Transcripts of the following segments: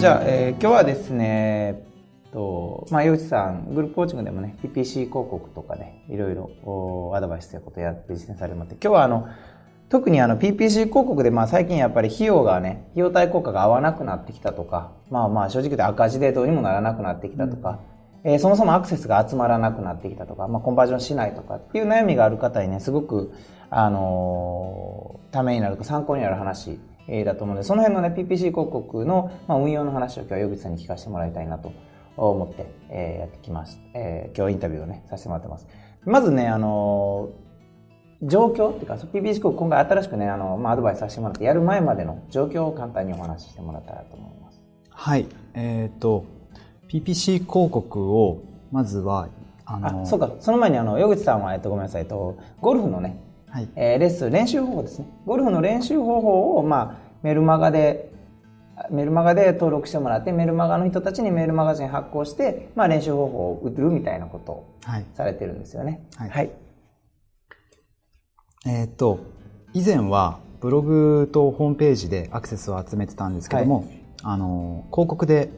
じゃあ、えー今日はですね、と、まあ、江口さん、グループコーチングでもね、PPC 広告とかね、いろいろおアドバイスということをやって実践されてもらって、今日はあの、特にあの PPC 広告でまあ最近やっぱり費用がね、費用対効果が合わなくなってきたとか、まあまあ正直言って赤字でどうにもならなくなってきたとか、えーそもそもアクセスが集まらなくなってきたとか、まあコンバージョンしないとかっていう悩みがある方にね、すごく、あのーためになると参考になる話、えーだと思うので、その辺のね、PPC 広告の、まあ、運用の話を今日は江口さんに聞かせてもらいたいなと思って、えーやってきました。えー今日インタビューをね、させてもらってます。まずね、あのー状況っていうか、PPC 広告今回新しくね、あの、まあ、アドバイスさせてもらって、やる前までの状況を簡単にお話ししてもらったらと思います。はい。えっ、と、PPC 広告を、まずは、あの、あ、そうか、その前にあの、江口さんは、えっと、ごめんなさい、えっと、ゴルフのね、はい。えーレッスン、練習方法ですね。ゴルフの練習方法を、まあ、メルマガで、メルマガで登録してもらって、メルマガの人たちにメールマガジン発行して、まあ、練習方法を売るみたいなことをはい。されてるんですよね。はいはい。えっ、と、以前は、ブログとホームページでアクセスを集めてたんですけども、あの、広告で、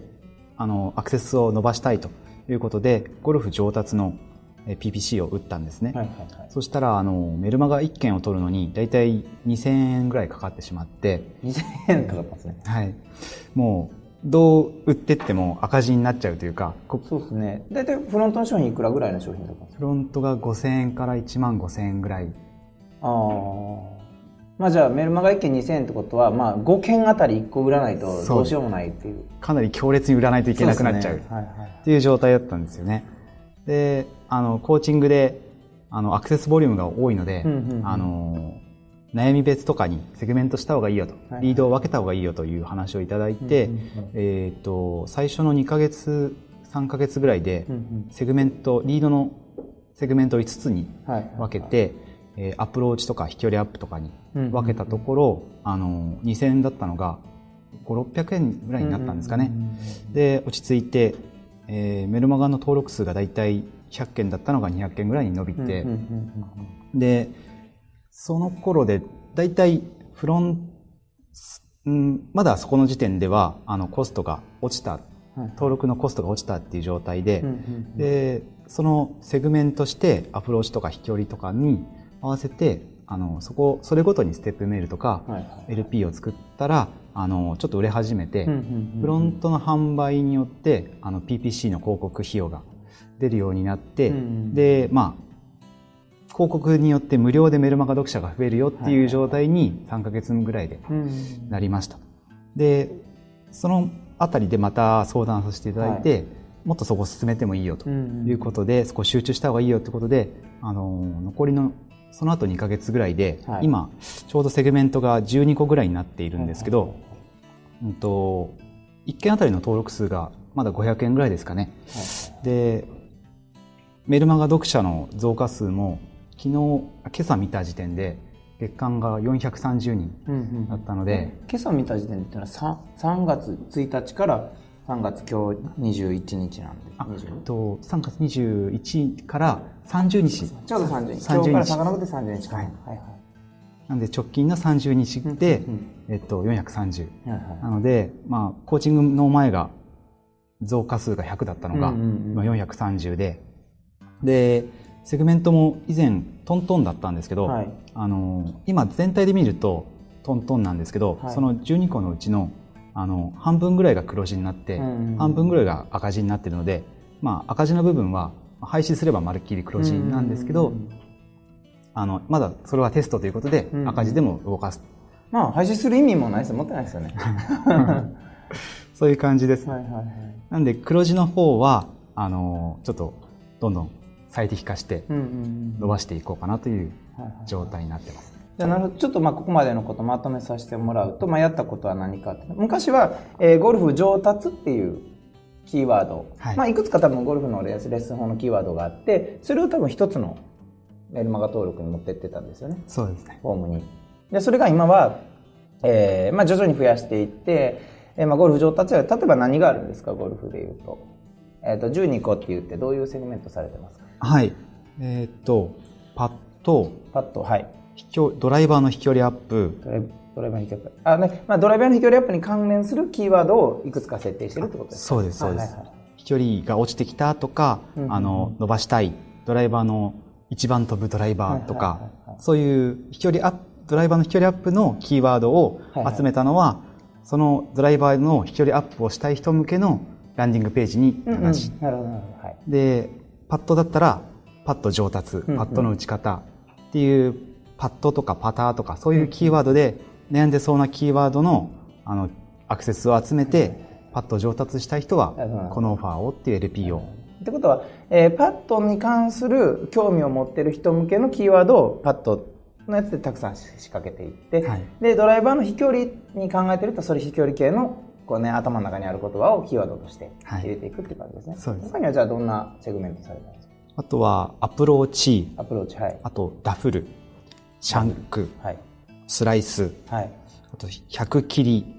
あの、アクセスを伸ばしたいということで、ゴルフ上達のえー PPC を打ったんですね。はいはいはい。そしたら、あの、メルマガ1件を取るのに、だいたい2000円ぐらいかかってしまって、2000円かかったんですね。はい。もう、どう売ってっても赤字になっちゃうというか、こそうですね。大体フロントの商品いくらぐらいの商品だったんですか？フロントが5000円から1万5000円ぐらい。ああ。まあじゃあメルマガ1件2000円ってことは、まあ5件あたり1個売らないとどうしようもないっていう。かなり強烈に売らないといけなくなっちゃう。ねはいはい。っていう状態だったんですよね。で、あの、コーチングで、あの、アクセスボリュームが多いので、うんうんうん。あの、悩み別とかにセグメントした方がいいよと、はいリードを分けた方がいいよという話をいただいて、うんうんうん。えっ、と、最初の2ヶ月、3ヶ月ぐらいでうんうん、セグメント、リードのセグメントを5つにはい。分けて、えーアプローチとか飛距離アップとかに分けたところ、あの、2000円だったのが、5、600円ぐらいになったんですかね。で、落ち着いて、えーメルマガの登録数がだいたい100件だったのが200件ぐらいに伸びて、で、その頃で、だいたいフロン、うん、まだそこの時点では、あの、コストが落ちた、はい登録のコストが落ちたっていう状態で、で、そのセグメントしてアプローチとか飛距離とかに合わせて、あの、そこ、それごとにステップメールとか、はいはい LP を作ったら、あの、ちょっと売れ始めて、うんうんうんフロントの販売によって、あの、PPC の広告費用が出るようになって、うんうんで、まあ、広告によって無料でメルマガ読者が増えるよっていう状態に3ヶ月ぐらいでうん。なりました。で、そのあたりでまた相談させていただいて、もっとそこ進めてもいいよとうん。いうことで、そこ集中した方がいいよってことで、あの、残りの、その後2ヶ月ぐらいで、はい。今、ちょうどセグメントが12個ぐらいになっているんですけど、うんと、1件あたりの登録数がまだ500円ぐらいですかね。で、メルマガ読者の増加数も、昨日、今朝見た時点で、月間が430人うんうんだったので、今朝見た時点でってのは 3, 3月1日から3月今日21日なんであ20えっと、3月21から30日。ちょうど30日30今日から遡って30日か。はい。はいはい。なんで直近の30日でうんうん、えっと、430。はいはい。なので、まあ、コーチングの前が増加数が100だったのが、うんうんうん今430で、で、セグメントも以前トントンだったんですけど、はい。あの、今全体で見るとトントンなんですけど、はい。その12個のうちの、あの、半分ぐらいが黒字になって、うんうんうん。半分ぐらいが赤字になってるので、まあ、赤字の部分は廃止すればまるっきり黒字なんですけど、うんうんうんあの、まだそれはテストということで、うんうん。赤字でも動かす。まあ廃止する意味もないです持ってないですよね。そういう感じです。はいはいはい。なんで黒字の方は、あの、ちょっとどんどん最適化してうんうんうん。伸ばしていこうかなという状態になってます。じゃあなるほど。ちょっとまあここまでのことまとめさせてもらうと、まあ、やったことは何かって。昔は、えーゴルフ上達っていうキーワード、はい。まあ、いくつか多分ゴルフのレッスンレッスン法のキーワードがあってそれを多分一つのメルマガ登録に持ってってたんですよね。そうですね。フォームに。でそれが今は、えーまあ、徐々に増やしていって、えーまあ、ゴルフ上達は例えば何があるんですかゴルフでいうと,、えー、と12個って言ってどういうセグメントされてますか？はい。えーっと、パット、パッとはい飛距ドライバーの飛距離アップ、ドライバーの飛距離アップ。あ、ね、まあドライバーの飛距離アップに関連するキーワードをいくつか設定してるってことですかそうです、そうです。はいはいはい。飛距離が落ちてきたとか、うんうんうん。あの、伸ばしたい、ドライバーの一番飛ぶドライバーとか、はいはいはいはい。そういう飛距離アップ、ドライバーの飛距離アップのキーワードをはいはい。集めたのは、そのドライバーの飛距離アップをしたい人向けのランディングページにうんうん。流し、なるほど、なるほど。はい。で、パッドだったら、パッド上達、んうん。パッドの打ち方っていう、パットとかパターとか、そういうキーワードで、悩んでそうなキーワードの、あの、アクセスを集めて、パット上達したい人はこのオファーをっていう LP を。ってことは、えーパットに関する興味を持ってる人向けのキーワードをパットのやつでたくさん仕掛けていって、はい。でドライバーの飛距離に考えてるとそれ飛距離系のこう、ね、頭の中にある言葉をキーワードとしてはい。入れていくっていう感じですね、そうです。他にはじゃあどんなセグメントされたんですか？あとは、アプローチ、アプローチはい。あと、ダフル、シャンク、はい。スライス、はい。あと、100切り、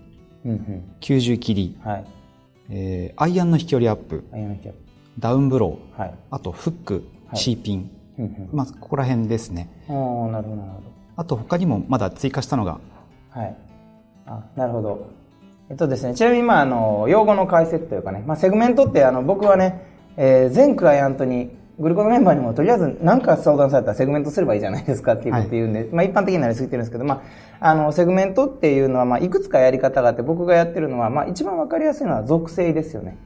うんうん。90切り、はい。えーアイアンの飛距離アップ、ダウンブロー、プはい。あと、フック、はい。チーピン、うんうん。まあ、ここら辺ですね。おーなるほどなるほど。あと、他にもまだ追加したのが、はい。あ、なるほど。えっとですね、ちなみに、まあ、あの、用語の解説というかね、まあ、セグメントって、あの、僕はね、えー全クライアントに、グルコンのメンバーにも、とりあえず、何か相談されたらセグメントすればいいじゃないですかっていうこと言うんで、まあ、一般的になりすぎてるんですけど、まあ、あの、セグメントっていうのは、まあ、いくつかやり方があって、僕がやってるのは、まあ、一番わかりやすいのは属性ですよね。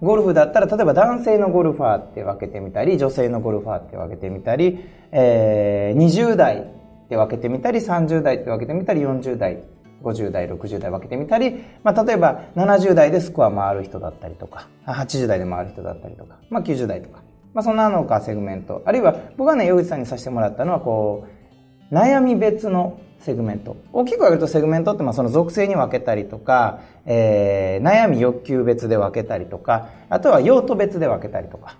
ゴルフだったら、例えば男性のゴルファーって分けてみたり、女性のゴルファーって分けてみたり、えー、20代って分けてみたり、30代って分けてみたり、40代、50代、60代分けてみたり、まあ、例えば70代でスコア回る人だったりとか、80代で回る人だったりとか、まあ、90代とか、まあ、そんなのがセグメント。あるいは、僕がね、洋口さんにさせてもらったのは、こう、悩み別のセグメント。大きく分けるとセグメントってまあその属性に分けたりとか、えー悩み欲求別で分けたりとか、あとは用途別で分けたりとか。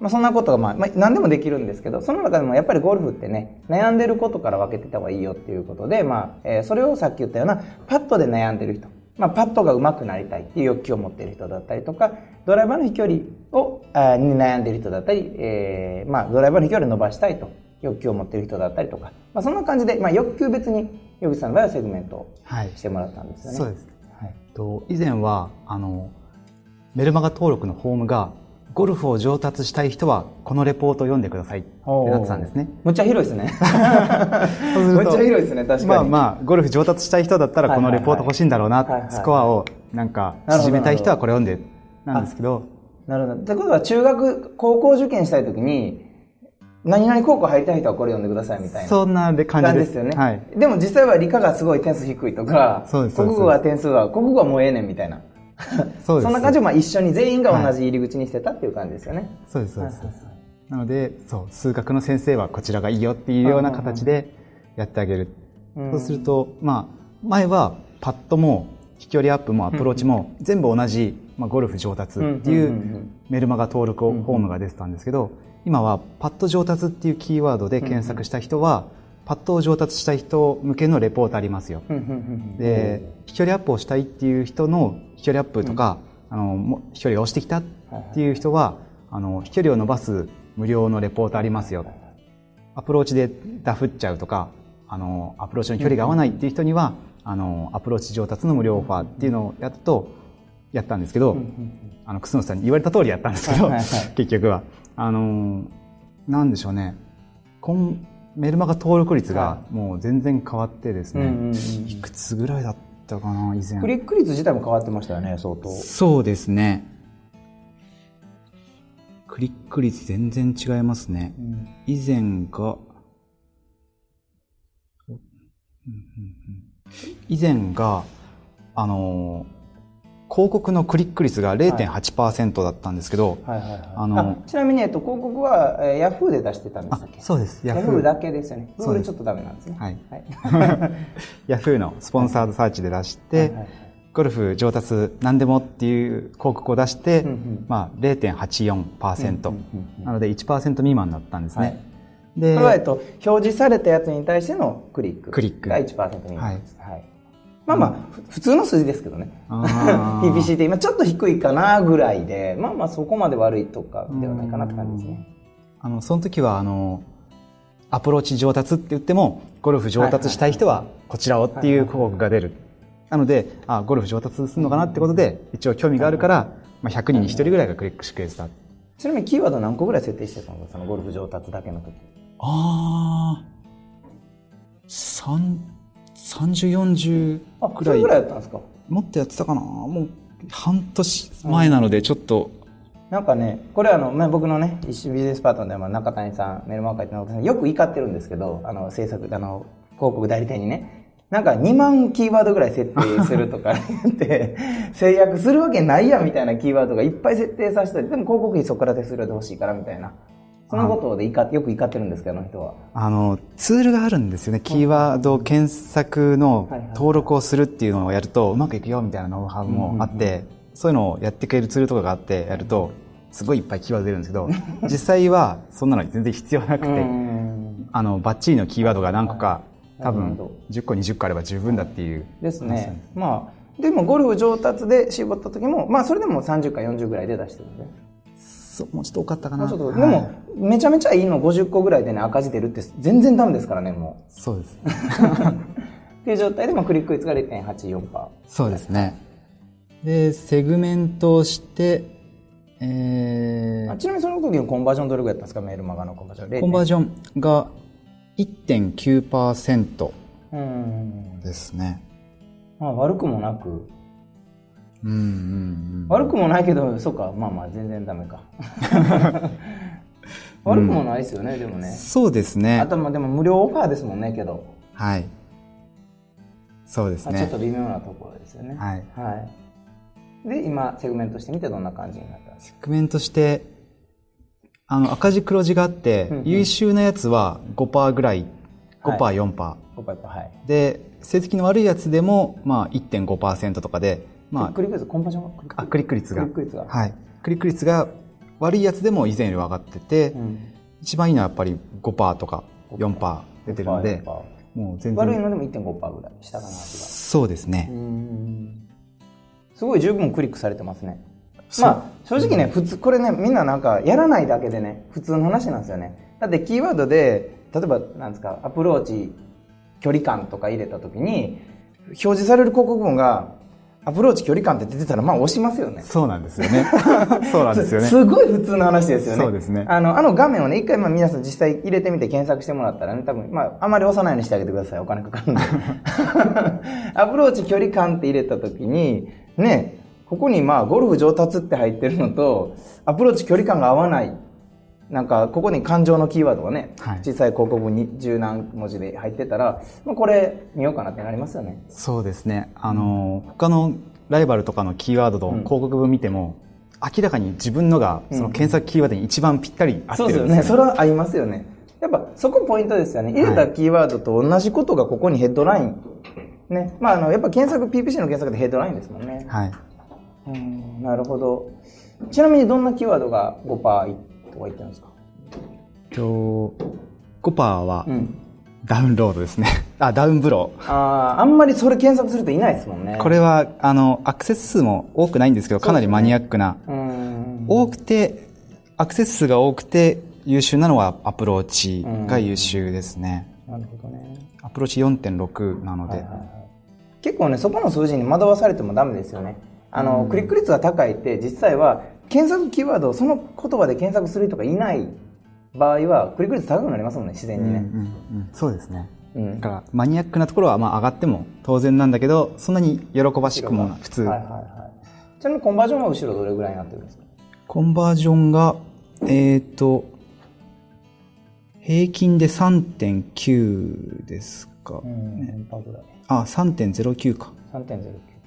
まあそんなことがまあ、まあ、何でもできるんですけど、その中でもやっぱりゴルフってね、悩んでることから分けてた方がいいよっていうことで、まあ、えーそれをさっき言ったような、パットで悩んでる人。まあ、パットが上手くなりたいっていう欲求を持っている人だったりとか、ドライバーの飛距離を、あーに悩んでいる人だったり、えーまあ、ドライバーの飛距離を伸ばしたいと欲求を持っている人だったりとか、まあ、そんな感じで、まあ、欲求別に、ヨグさんの場合はセグメントをはいしてもらったんですよね。そうです。はい。と以前は、あの、メルマガ登録のフォームが、ゴルフを上達したい人は、このレポートを読んでくださいってなってたんですね。むっちゃ広いですね。むっちゃ広いですね、確かに。まあまあ、ゴルフ上達したい人だったら、このレポート欲しいんだろうな、はいはいはいスコアをなんか縮めたい人はこれ読んで、なんですけど、なるほど。ってことは、中学、高校受験したいときに、何々高校入りたい人はこれ読んでくださいみたいな。そんな感じで。感じですすよね。はい。でも実際は理科がすごい点数低いとか、そうです国語は点数は、国語はもうええねんみたいな。そうですそんな感じをまあ一緒に全員が同じ入り口にしてたっていう感じですよね。そうです、そうです。はいはいはいなので、そう、数学の先生はこちらがいいよっていうような形でやってあげる。うんそうすると、まあ、前はパットも飛距離アップもアプローチも全部同じ、まあ、ゴルフ上達ってうんうんいううんメルマガ登録フォームが出てたんですけど、今はパット上達っていうキーワードで検索した人は、パットを上達したい人向けのレポートありますよ。うんうんうんうんで、飛距離アップをしたいっていう人の飛距離アップとか、あの、も飛距離が落ちてきたっていう人は、あの、飛距離を伸ばす無料のレポートありますよ。アプローチでダフっちゃうとか、あの、アプローチの距離が合わないっていう人には、あの、アプローチ上達の無料オファーっていうのをやっと、やったんですけど、あの、楠野さんに言われた通りやったんですけど、結局は。あの、なんでしょうね。こんメルマガ登録率がもう全然変わってですね、うんうんうんいくつぐらいだったかな、以前ク。リック率自体も変わってましたよね、相当。そうですね。クリック率全然違いますね。うん以前が、うんうんうん以前が、あのー広告のクリック率が0.8%だったんですけど、はいはいはい。あのちなみに、えっと、広告は、えー、ヤフーで出してたんでしたっけ？そうです。ヤフーだけですよね。そうですグーグルちょっとダメなんですね。はい。はい。ヤフーのスポンサードサーチで出して、はいはいゴルフ上達何でもっていう広告を出して、うんうんまあ0.84%、うんうんうんなので1%未満だったんですね。はいでそれは、えっと、表示されたやつに対してのクリック。クリックが1%未満です。はい。まあまあ、ふ普通の数字ですけどね。PPC って今ちょっと低いかなぐらいで、まあまあそこまで悪いとかではないかなって感じですね。あの、その時は、あの、アプローチ上達って言ってもゴルフ上達したい人はこちらをっていう広告が出る。なのであゴルフ上達するのかなってことで一応興味があるから、まあ、100人に1人ぐらいがクリックしてくれてた。ちなみにキーワード何個ぐらい設定してたの？そのゴルフ上達だけの時。ああ3040あぐらい。ぐらいやったんですか？もっとやってたかな？もう半年前なのでちょっと、なんかね、これあの、まあ、僕のね、一緒ビジネスパートナーでも中谷さん、メルマガ書いて中谷さん、よく怒ってるんですけど、あの、制作、あの、広告代理店にね、なんか2万キーワードぐらい設定するとか言って、制約するわけないやんみたいなキーワードがいっぱい設定させて、でも広告費そこから手数料で欲しいからみたいな。そのことで怒よく怒ってるんですけど、あの人は。あのツールがあるんですよね。キーワード検索の登録をするっていうのをやるとうまくいくよみたいなノウハウもあって、そういうのをやってくれるツールとかがあってやるとすごいいっぱいキーワード出るんですけど実際はそんなの全然必要なくて、うんあのバッチリのキーワードが何個か多分なるほど。10個20個あれば十分だっていう。ですね。まあ、でもゴルフ上達で絞った時も、まあそれでも30か40ぐらいで出してるんで。そうもうちょっと多かったかなちょっと、はいでも、めちゃめちゃいいの50個ぐらいでね、赤字出るって全然ダメですからね、もそうですう。っていう状態でもクリック率が0.84%。そうですねでセグメントをしてえあちなみにその時のコンバージョンどれぐらいやったんですか、メールマガのコンバージョン。ー、コンバージジョンが1.9%ョン。うん。ですねまあ悪くもなく、うんうんうん悪くもないけど、そうか、まあまあ全然ダメか。悪くもないですよね、でもね。そうですねあとまあでも無料オファーですもんね、けど。はいそうですねまあちょっと微妙なところですよね。はいはい。で、今、セグメントしてみてどんな感じになったんですか？セグメントしてあの赤字黒字があって、うんうん優秀なやつは5%ぐらい5%、はい4%ポパイパはい。で成績の悪いやつでも、まあ、1.5%とかで、まクリック率、コンバージョンあ、あクリック率がクリック率が。はいクリック率が悪いやつでも以前より上がってて、うん。一番いいのはやっぱり5%とか4%出てるので5%もう全然悪いのでも1.5%ぐらい、下かな、味そうですね。すごい十分クリックされてますね。まあ、正直ね、普通、これね、みんななんか、やらないだけでね、普通の話なんですよね。だって、キーワードで、例えば、なんですか、アプローチ、距離感とか入れたときに、表示される広告文が、アプローチ距離感って出てたら、まあ、押しますよね。そうなんですよね そうなんですよねすごい普通の話ですよね。そうですねあの、あの画面をね、一回まあ皆さん実際入れてみて検索してもらったらね、多分、まあ、あまり押さないようにしてあげてください。お金かかるんで。アプローチ距離感って入れたときに、ね、ここにまあ、ゴルフ上達って入ってるのと、アプローチ距離感が合わない。なんか、ここに感情のキーワードがね、はい小さい広告に十何文字で入ってたら、まあ、これ見ようかなってなりますよね。そうですねあの他のライバルとかのキーワードの広告文見ても、明らかに自分のがその検索キーワードに一番ぴったり合ってそうですよね。るんですよねそれは合いますよね。やっぱそこポイントですよね。入れたキーワードと同じことがここにヘッドライン。ね。まあ、あの、やっぱ検索、PPC の検索でヘッドラインですもんね。はいうん、なるほど。ちなみにどんなキーワードが5%とか？言ってるんですか？と5%はうん。ダウンロードですね あダウンブローああ、あんまりそれ検索するといないですもんね。これはあのアクセス数も多くないんですけどかなりマニアックな、うん。多くてアクセス数が多くて優秀なのはアプローチが優秀ですね、なるほどね。アプローチ4.6なので、はいはいはい結構ね、そこの数字に惑わされてもダメですよね。あの、クリック率が高いって実際は検索キーワードをその言葉で検索する人がいない場合はクリック率高くなりますもんね、自然にね。うんうんうんそうですねうん。だからマニアックなところはまあ上がっても当然なんだけどそんなに喜ばしくも普通、はいはいはい。ちなみにコンバージョンは後ろどれぐらいになってるんですか？コンバージョンがえっ、と平均で3.9ですか、うん、何パーぐらいあ3.09か ?3.09。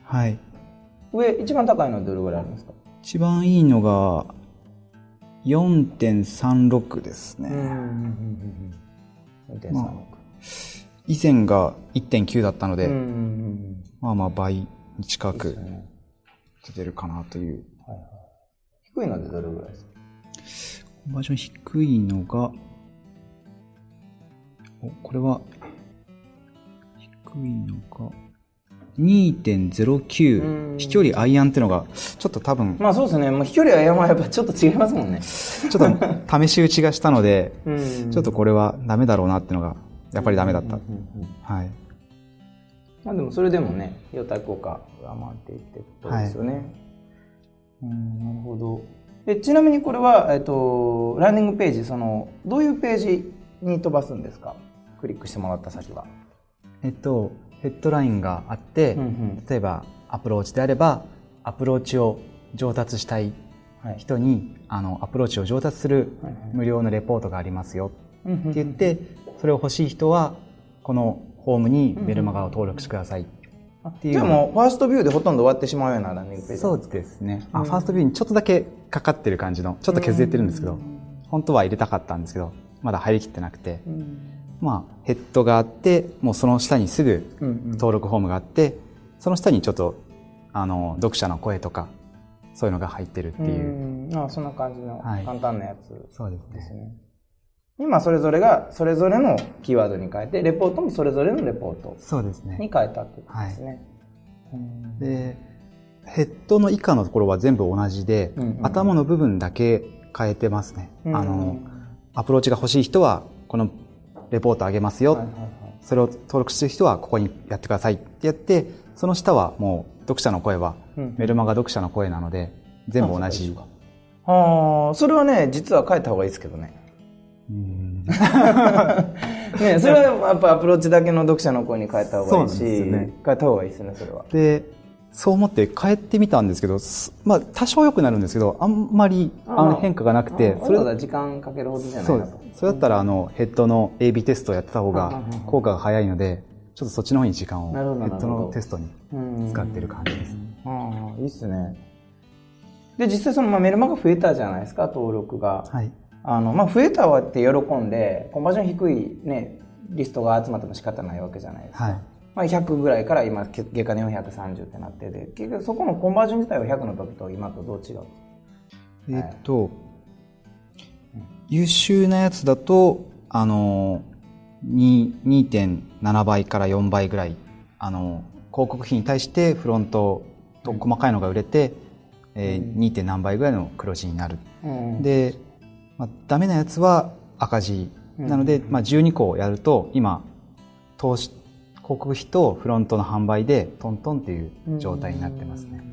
はい上、一番高いのはどれぐらいあるんですか？一番いいのが4.36ですね、うんうんうんうん。4.36。ま以前が1.9だったので、まあまあ倍に近く。出てるかなというはいはい。低いのでどれぐらいですか？コンバージョン低いのが、お、これは、低いのが、2.09飛距離アイアンっていうのがちょっと多分まあそうですね。もう飛距離は山はやっぱちょっと違いますもんね。ちょっと試し打ちがしたので、うん。ちょっとこれはダメだろうなっていうのがやっぱりダメだった、はい。まあでもそれでもね費用対効果が回っていってことですよね、うんなるほど。でちなみにこれは、えっと、ランディングページそのどういうページに飛ばすんですか？クリックしてもらった先は、えっとヘッドラインがあって、うんうん。例えばアプローチであればアプローチを上達したいはい。人にあのアプローチを上達するはいはい。無料のレポートがありますよ。うんうんって言ってそれを欲しい人はこのホームにメルマガを登録してください。っていう。じゃあもうファーストビューでほとんど終わってしまうようなランニングページ。そうですね。あうん。ファーストビューにちょっとだけかかってる感じのちょっと削れてるんですけど本当は入れたかったんですけどまだ入りきってなくて。うんまあヘッドがあってもうその下にすぐうんうん。登録フォームがあってその下にちょっとあの読者の声とかそういうのが入ってるっていう、うん。あそんな感じのはい。簡単なやつ。そうですね。今それぞれがそれぞれのキーワードに変えてレポートもそれぞれのレポートそうですね。に変えたってことですね。うん。でヘッドの以下のところは全部同じで、うんうん頭の部分だけ変えてますね、うん。あのアプローチが欲しい人はこのレポートあげますよ、はいはいはい。それを登録してる人はここにやってください。ってやってその下はもう読者の声はうん。メルマガ読者の声なので全部同じ、ああそれはね実は変えた方がいいですけどね。うん。ねそれはやっぱアプローチだけの読者の声に変えた方がいいし、変えた方がいいですねそれは。でそう思って変えてみたんですけどすまあ多少良くなるんですけどあんまりあの変化がなくてあそれわざわざ時間かけるほどじゃなそですいうなと。それだったらあのヘッドの AB テストをやってた方がうん効果が早いのでちょっとそっちの方に時間をヘッドのテストにうん使ってる感じです。ああいいっすね。で実際その、まあ、メルマガ増えたじゃないですか登録が。はい。あの、まあ、増えたわって喜んで、コンバージョン低いね、リストが集まっても仕方ないわけじゃないですか。はいまあ、100ぐらいから今、月間で430ってなってて、結局そこのコンバージョン自体は100の時と今とどう違う？えっと優秀なやつだとあのに2.7倍から4倍ぐらいあの広告費に対してフロントと細かいのが売れて、えー 2. 点何倍ぐらいの黒字になる。うん、で、まあ、ダメなやつは赤字。なので、まあ、12個やると今投資広告費とフロントの販売でトントンっていう状態になってますね、